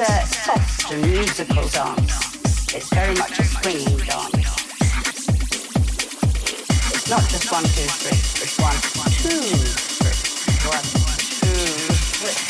is a soft and musical dance. It's very much a swinging dance. It's not just one, two, three. It's one, two, three. One, two, three.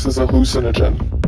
Acts as a hallucinogen.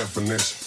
definition.